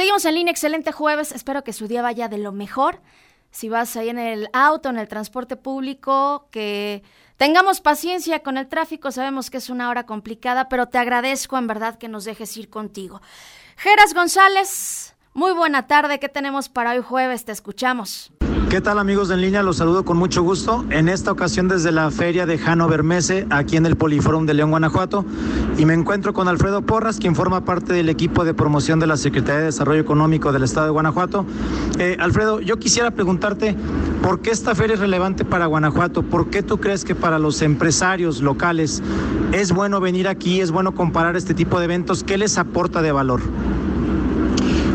Seguimos en línea, excelente jueves, espero que su día vaya de lo mejor. Si vas ahí en el auto, en el transporte público, que tengamos paciencia con el tráfico, sabemos que es una hora complicada, pero te agradezco en verdad que nos dejes ir contigo. Geras González, muy buena tarde, ¿qué tenemos para hoy jueves? Te escuchamos. ¿Qué tal amigos en línea? Los saludo con mucho gusto. En esta ocasión desde la feria de Hannover Messe, aquí en el Poliforum de León, Guanajuato. Y me encuentro con Alfredo Porras, quien forma parte del equipo de promoción de la Secretaría de Desarrollo Económico del Estado de Guanajuato. Eh, Alfredo, yo quisiera preguntarte, ¿por qué esta feria es relevante para Guanajuato? ¿Por qué tú crees que para los empresarios locales es bueno venir aquí, es bueno comparar este tipo de eventos? ¿Qué les aporta de valor?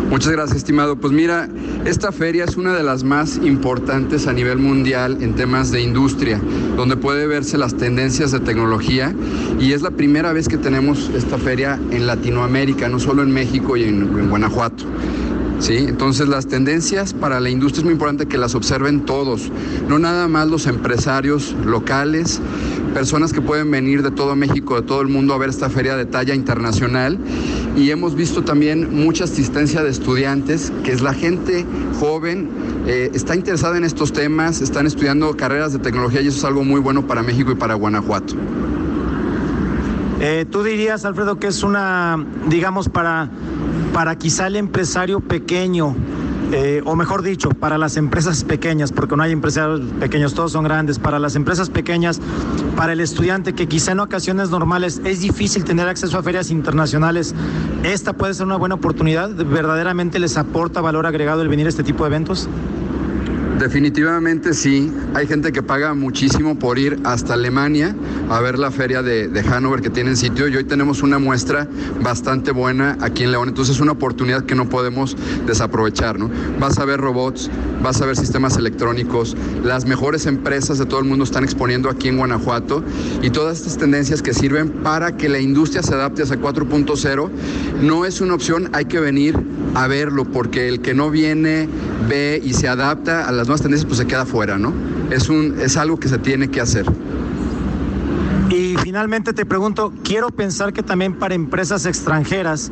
Muchas gracias, estimado. Pues mira, esta feria es una de las más importantes a nivel mundial en temas de industria, donde puede verse las tendencias de tecnología y es la primera vez que tenemos esta feria en Latinoamérica, no solo en México y en, en Guanajuato. ¿sí? Entonces las tendencias para la industria es muy importante que las observen todos, no nada más los empresarios locales, personas que pueden venir de todo México, de todo el mundo a ver esta feria de talla internacional. Y hemos visto también mucha asistencia de estudiantes, que es la gente joven, eh, está interesada en estos temas, están estudiando carreras de tecnología y eso es algo muy bueno para México y para Guanajuato. Eh, ¿Tú dirías, Alfredo, que es una, digamos, para, para quizá el empresario pequeño, eh, o mejor dicho, para las empresas pequeñas, porque no hay empresarios pequeños, todos son grandes, para las empresas pequeñas, para el estudiante que quizá en ocasiones normales es difícil tener acceso a ferias internacionales, esta puede ser una buena oportunidad, verdaderamente les aporta valor agregado el venir a este tipo de eventos. Definitivamente sí. Hay gente que paga muchísimo por ir hasta Alemania a ver la feria de, Hannover que tienen sitio y hoy tenemos una muestra bastante buena aquí en León. Entonces es una oportunidad que no podemos desaprovechar. ¿no? Vas a ver robots, vas a ver sistemas electrónicos, las mejores empresas de todo el mundo están exponiendo aquí en Guanajuato y todas estas tendencias que sirven para que la industria se adapte a 4.0 no es una opción, hay que venir a verlo porque el que no viene, ve y se adapta a las nuevas tendencias, pues se queda fuera, ¿no? Es, un, es algo que se tiene que hacer. Y finalmente te pregunto, quiero pensar que también para empresas extranjeras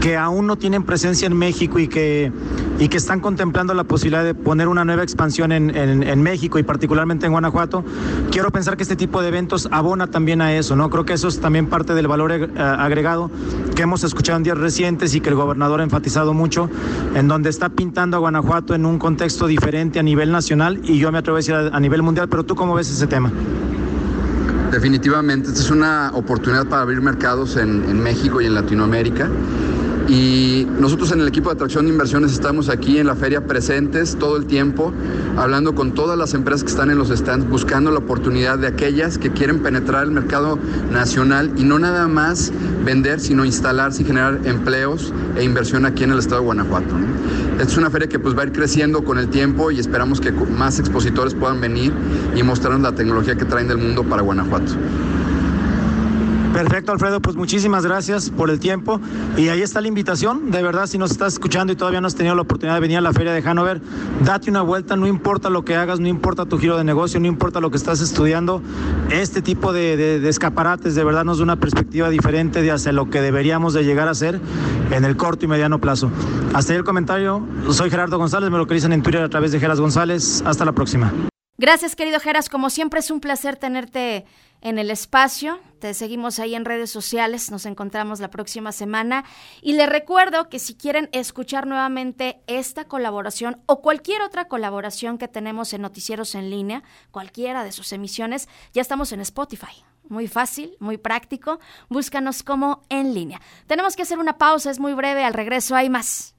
que aún no tienen presencia en México y que, y que están contemplando la posibilidad de poner una nueva expansión en, en, en México y particularmente en Guanajuato, quiero pensar que este tipo de eventos abona también a eso, ¿no? Creo que eso es también parte del valor eh, agregado que hemos escuchado en días recientes y que el gobernador ha enfatizado mucho, en donde está pintando a Guanajuato en un contexto diferente a nivel nacional y yo me atrevo a decir a, nivel mundial, pero tú cómo ves ese tema? Definitivamente, esta es una oportunidad para abrir mercados en, México y en Latinoamérica. Y nosotros en el equipo de atracción de inversiones estamos aquí en la feria presentes todo el tiempo, hablando con todas las empresas que están en los stands, buscando la oportunidad de aquellas que quieren penetrar el mercado nacional y no nada más vender, sino instalarse y generar empleos e inversión aquí en el estado de Guanajuato. Esta es una feria que pues va a ir creciendo con el tiempo y esperamos que más expositores puedan venir y mostrarnos la tecnología que traen del mundo para Guanajuato. Perfecto, Alfredo, pues muchísimas gracias por el tiempo. Y ahí está la invitación. De verdad, si nos estás escuchando y todavía no has tenido la oportunidad de venir a la feria de Hanover, date una vuelta, no importa lo que hagas, no importa tu giro de negocio, no importa lo que estás estudiando. Este tipo de, escaparates de verdad nos da una perspectiva diferente de hacia lo que deberíamos de llegar a ser en el corto y mediano plazo. Hasta ahí el comentario. Soy Gerardo González, me localizan en Twitter a través de Geras González. Hasta la próxima. Gracias, querido Geras. Como siempre es un placer tenerte en el espacio. Te seguimos ahí en redes sociales. Nos encontramos la próxima semana. Y les recuerdo que si quieren escuchar nuevamente esta colaboración o cualquier otra colaboración que tenemos en Noticieros en línea, cualquiera de sus emisiones, ya estamos en Spotify. Muy fácil, muy práctico. Búscanos como en línea. Tenemos que hacer una pausa, es muy breve. Al regreso hay más.